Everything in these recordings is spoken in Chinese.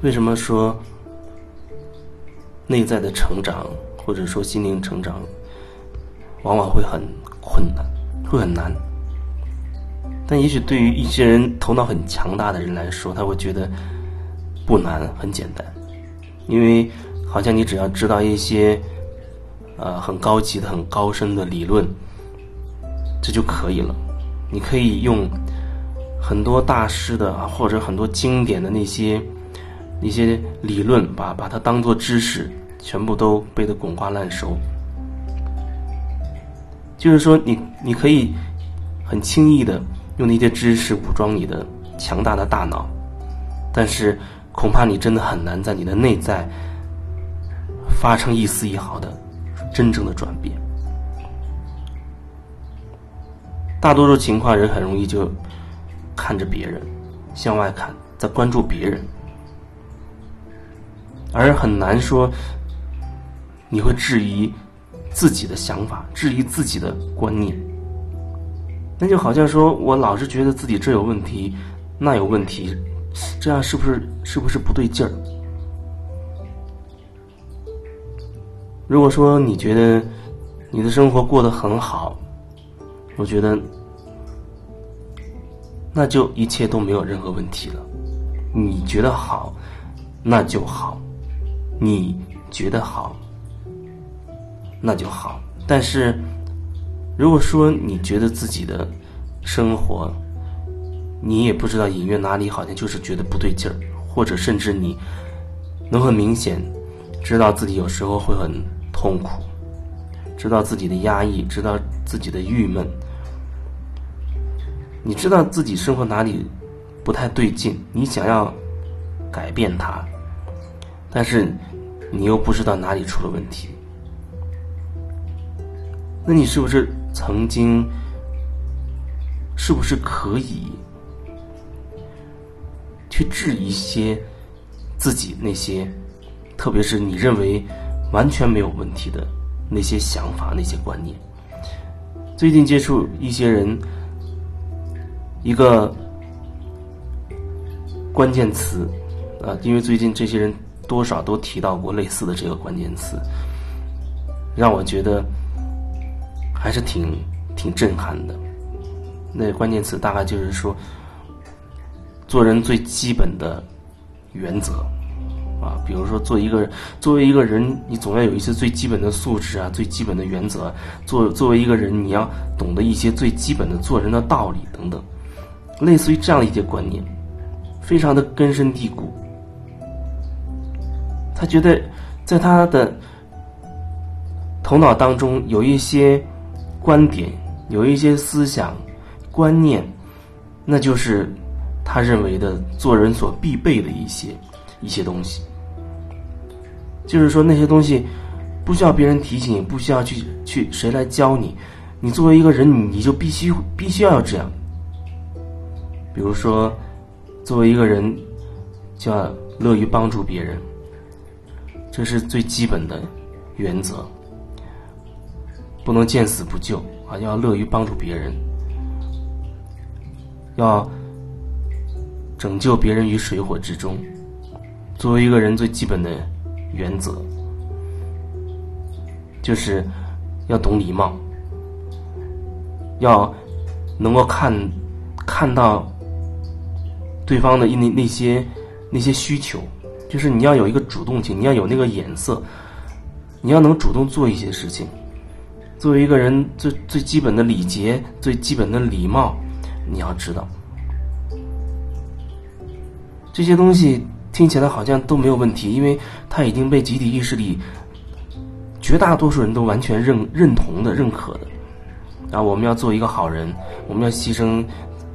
为什么说内在的成长或者说心灵成长往往会很困难，会很难？但也许对于一些人头脑很强大的人来说，他会觉得不难，很简单，因为好像你只要知道一些呃很高级的、很高深的理论，这就可以了。你可以用很多大师的或者很多经典的那些。一些理论，把把它当做知识，全部都背得滚瓜烂熟。就是说，你你可以很轻易的用那些知识武装你的强大的大脑，但是恐怕你真的很难在你的内在发生一丝一毫的真正的转变。大多数情况，人很容易就看着别人，向外看，在关注别人。而很难说，你会质疑自己的想法，质疑自己的观念。那就好像说我老是觉得自己这有问题，那有问题，这样是不是是不是不对劲儿？如果说你觉得你的生活过得很好，我觉得那就一切都没有任何问题了。你觉得好，那就好。你觉得好，那就好。但是，如果说你觉得自己的生活，你也不知道隐约哪里好像就是觉得不对劲儿，或者甚至你能很明显知道自己有时候会很痛苦，知道自己的压抑，知道自己的郁闷，你知道自己生活哪里不太对劲，你想要改变它。但是，你又不知道哪里出了问题，那你是不是曾经，是不是可以去质疑一些自己那些，特别是你认为完全没有问题的那些想法、那些观念？最近接触一些人，一个关键词啊，因为最近这些人。多少都提到过类似的这个关键词，让我觉得还是挺挺震撼的。那关键词大概就是说，做人最基本的原则啊，比如说做一个作为一个人，你总要有一些最基本的素质啊，最基本的原则。作作为一个人，你要懂得一些最基本的做人的道理等等，类似于这样的一些观念，非常的根深蒂固。他觉得，在他的头脑当中有一些观点，有一些思想观念，那就是他认为的做人所必备的一些一些东西。就是说，那些东西不需要别人提醒，也不需要去去谁来教你，你作为一个人，你就必须必须要这样。比如说，作为一个人，就要乐于帮助别人。这是最基本的原则，不能见死不救啊！要乐于帮助别人，要拯救别人于水火之中。作为一个人最基本的原则，就是要懂礼貌，要能够看看到对方的那那些那些需求。就是你要有一个主动性，你要有那个眼色，你要能主动做一些事情。作为一个人，最最基本的礼节、最基本的礼貌，你要知道。这些东西听起来好像都没有问题，因为它已经被集体意识里绝大多数人都完全认认同的、认可的。然后我们要做一个好人，我们要牺牲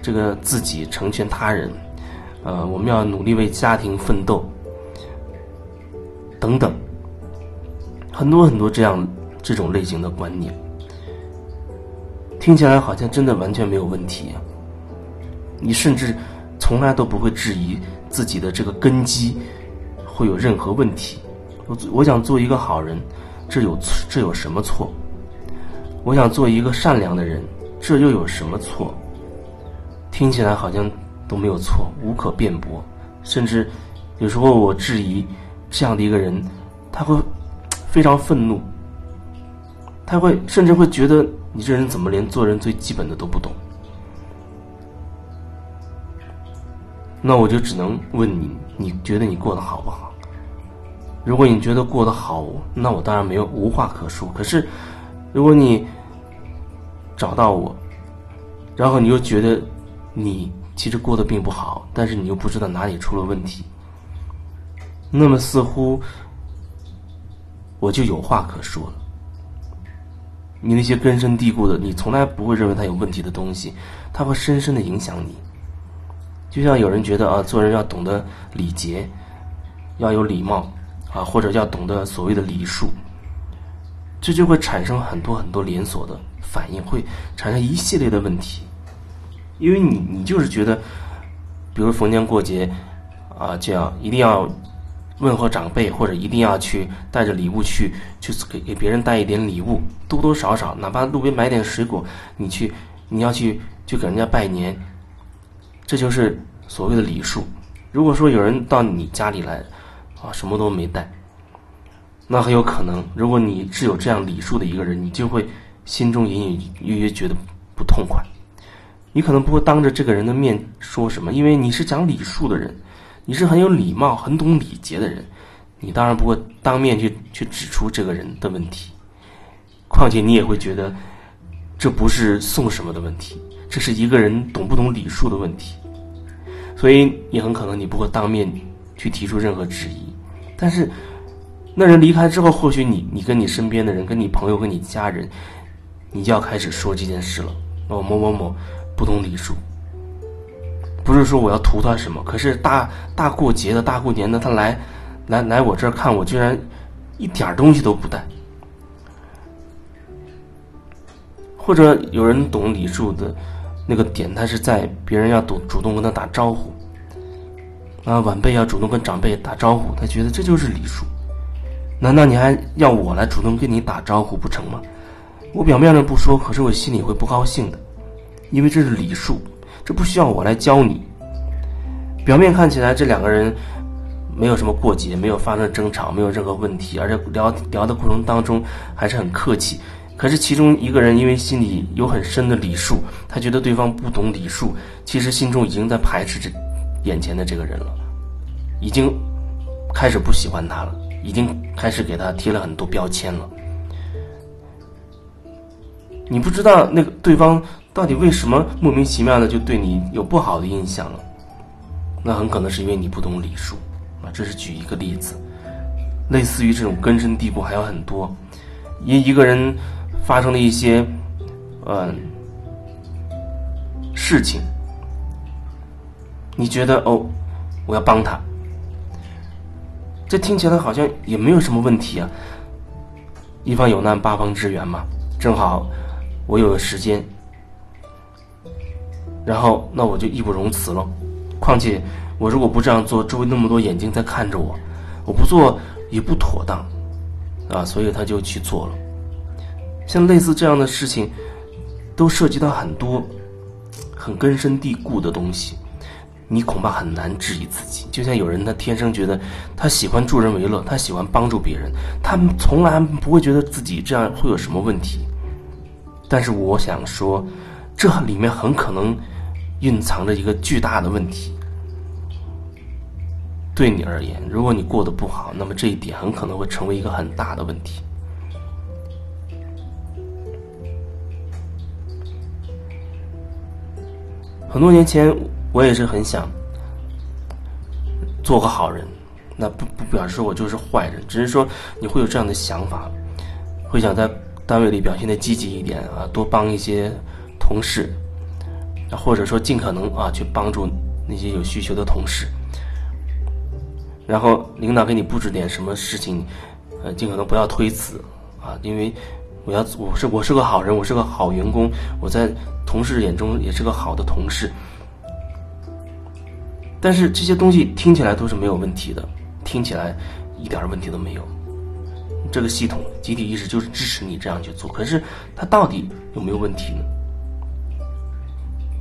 这个自己，成全他人。呃，我们要努力为家庭奋斗。等等，很多很多这样这种类型的观念，听起来好像真的完全没有问题！你甚至从来都不会质疑自己的这个根基会有任何问题。我我想做一个好人，这有这有什么错？我想做一个善良的人，这又有什么错？听起来好像都没有错，无可辩驳，甚至有时候我质疑这样的一个人，他会 非常愤怒，他会甚至会觉得你这人怎么连做人最基本的都不懂？那我就只能问你，你觉得你过得好不好？如果你觉得过得好，那我当然没有无话可说。可是，如果你找到我，然后你又觉得你其实过得并不好，但是你又不知道哪里出了问题，那么似乎我就有话可说了。你那些根深蒂固的，你从来不会认为它有问题的东西，它会深深的影响你。就像有人觉得啊，做人要懂得礼节，要有礼貌啊，或者要懂得所谓的礼数，这就会产生很多很多连锁的反应，会产生一系列的问题。因为你你就是觉得，比如逢年过节啊，这样一定要问候长辈，或者一定要去带着礼物去，去给给别人带一点礼物，多多少少，哪怕路边买点水果，你去你要去去给人家拜年。这就是所谓的礼数。如果说有人到你家里来，啊，什么都没带，那很有可能，如果你是有这样礼数的一个人，你就会心中隐隐约约觉得不痛快。你可能不会当着这个人的面说什么，因为你是讲礼数的人，你是很有礼貌、很懂礼节的人，你当然不会当面去去指出这个人的问题。况且你也会觉得，这不是送什么的问题，这是一个人懂不懂礼数的问题。所以也很可能你不会当面去提出任何质疑，但是那人离开之后，或许你你跟你身边的人、跟你朋友、跟你家人，你就要开始说这件事了。哦，某某某不懂礼数，不是说我要图他什么，可是大大过节的大过年的，他来来来我这儿看我，居然一点东西都不带，或者有人懂礼数的。那个点，他是在别人要主主动跟他打招呼，啊，晚辈要主动跟长辈打招呼，他觉得这就是礼数。难道你还要我来主动跟你打招呼不成吗？我表面上不说，可是我心里会不高兴的，因为这是礼数，这不需要我来教你。表面看起来这两个人没有什么过节，没有发生争吵，没有任何问题，而且聊聊的过程当中还是很客气。可是其中一个人因为心里有很深的礼数，他觉得对方不懂礼数，其实心中已经在排斥这眼前的这个人了，已经开始不喜欢他了，已经开始给他贴了很多标签了。你不知道那个对方到底为什么莫名其妙的就对你有不好的印象了，那很可能是因为你不懂礼数啊。这是举一个例子，类似于这种根深蒂固还有很多，一一个人。发生了一些，嗯，事情，你觉得哦，我要帮他，这听起来好像也没有什么问题啊。一方有难，八方支援嘛，正好我有时间，然后那我就义不容辞了。况且我如果不这样做，周围那么多眼睛在看着我，我不做也不妥当啊，所以他就去做了。像类似这样的事情，都涉及到很多很根深蒂固的东西，你恐怕很难质疑自己。就像有人他天生觉得他喜欢助人为乐，他喜欢帮助别人，他从来不会觉得自己这样会有什么问题。但是我想说，这里面很可能蕴藏着一个巨大的问题。对你而言，如果你过得不好，那么这一点很可能会成为一个很大的问题。很多年前，我也是很想做个好人，那不不表示我就是坏人，只是说你会有这样的想法，会想在单位里表现的积极一点啊，多帮一些同事，或者说尽可能啊去帮助那些有需求的同事，然后领导给你布置点什么事情，呃，尽可能不要推辞啊，因为我要我是我是个好人，我是个好员工，我在。同事眼中也是个好的同事，但是这些东西听起来都是没有问题的，听起来一点问题都没有。这个系统集体意识就是支持你这样去做，可是它到底有没有问题呢？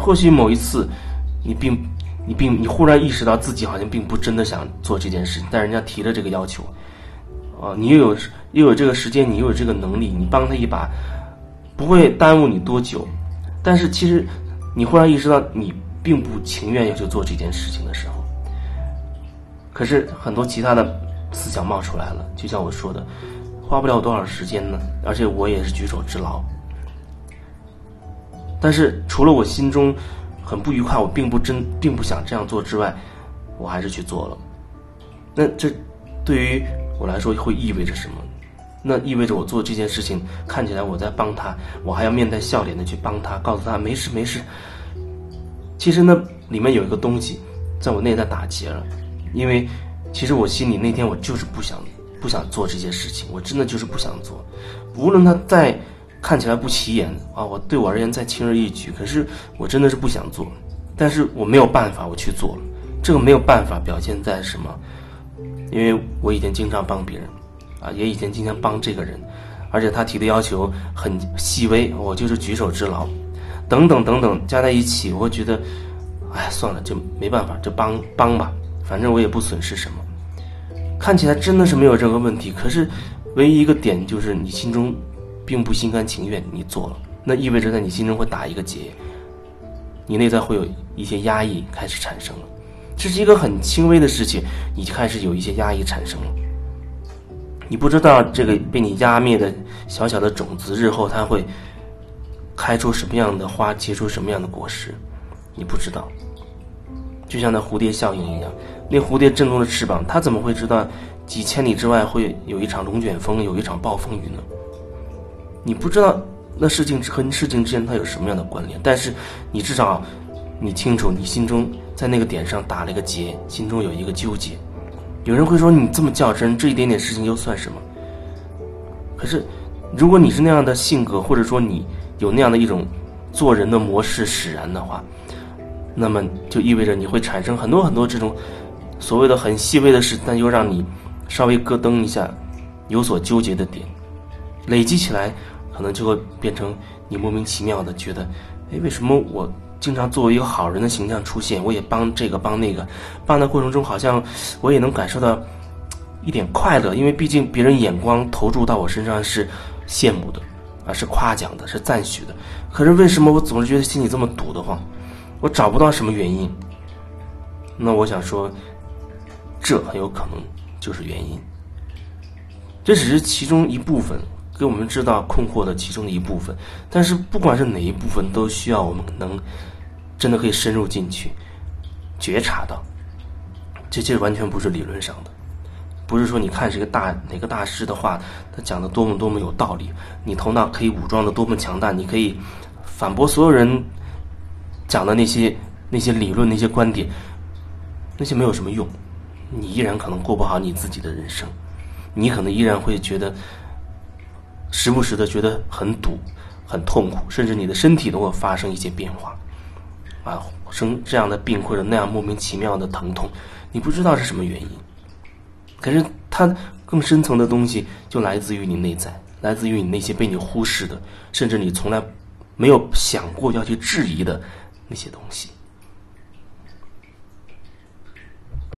或许某一次你并你并你忽然意识到自己好像并不真的想做这件事，但人家提了这个要求，啊，你又有又有这个时间，你又有这个能力，你帮他一把，不会耽误你多久。但是其实你忽然意识到你并不情愿要去做这件事情的时候，可是很多其他的思想冒出来了，就像我说的，花不了多少时间呢，而且我也是举手之劳。但是除了我心中很不愉快，我并不真并不想这样做之外，我还是去做了。那这对于我来说会意味着什么？那意味着我做这件事情看起来我在帮他，我还要面带笑脸的去帮他，告诉他没事没事。其实那里面有一个东西在我内在打结了，因为其实我心里那天我就是不想不想做这件事情，我真的就是不想做，无论他再。看起来不起眼啊！我对我而言再轻而易举，可是我真的是不想做，但是我没有办法，我去做了。这个没有办法表现在什么？因为我以前经常帮别人，啊，也以前经常帮这个人，而且他提的要求很细微，我就是举手之劳，等等等等，加在一起，我觉得，哎，算了，就没办法，就帮帮吧，反正我也不损失什么。看起来真的是没有任何问题，可是唯一一个点就是你心中。并不心甘情愿，你做了，那意味着在你心中会打一个结，你内在会有一些压抑开始产生了。这是一个很轻微的事情，你开始有一些压抑产生了。你不知道这个被你压灭的小小的种子，日后它会开出什么样的花，结出什么样的果实，你不知道。就像那蝴蝶效应一样，那蝴蝶振动的翅膀，它怎么会知道几千里之外会有一场龙卷风，有一场暴风雨呢？你不知道那事情和事情之间它有什么样的关联，但是你至少你清楚，你心中在那个点上打了一个结，心中有一个纠结。有人会说你这么较真，这一点点事情又算什么？可是如果你是那样的性格，或者说你有那样的一种做人的模式使然的话，那么就意味着你会产生很多很多这种所谓的很细微的事，但又让你稍微咯噔一下，有所纠结的点。累积起来，可能就会变成你莫名其妙的觉得，哎，为什么我经常作为一个好人的形象出现，我也帮这个帮那个，帮的过程中好像我也能感受到一点快乐，因为毕竟别人眼光投注到我身上是羡慕的，啊，是夸奖的，是赞许的。可是为什么我总是觉得心里这么堵得慌？我找不到什么原因。那我想说，这很有可能就是原因。这只是其中一部分。给我们知道困惑的其中的一部分，但是不管是哪一部分，都需要我们能真的可以深入进去觉察到。这这完全不是理论上的，不是说你看这个大哪个大师的话，他讲的多么多么有道理，你头脑可以武装的多么强大，你可以反驳所有人讲的那些那些理论、那些观点，那些没有什么用，你依然可能过不好你自己的人生，你可能依然会觉得。时不时的觉得很堵、很痛苦，甚至你的身体都会发生一些变化，啊，生这样的病或者那样莫名其妙的疼痛，你不知道是什么原因。可是它更深层的东西就来自于你内在，来自于你那些被你忽视的，甚至你从来没有想过要去质疑的那些东西。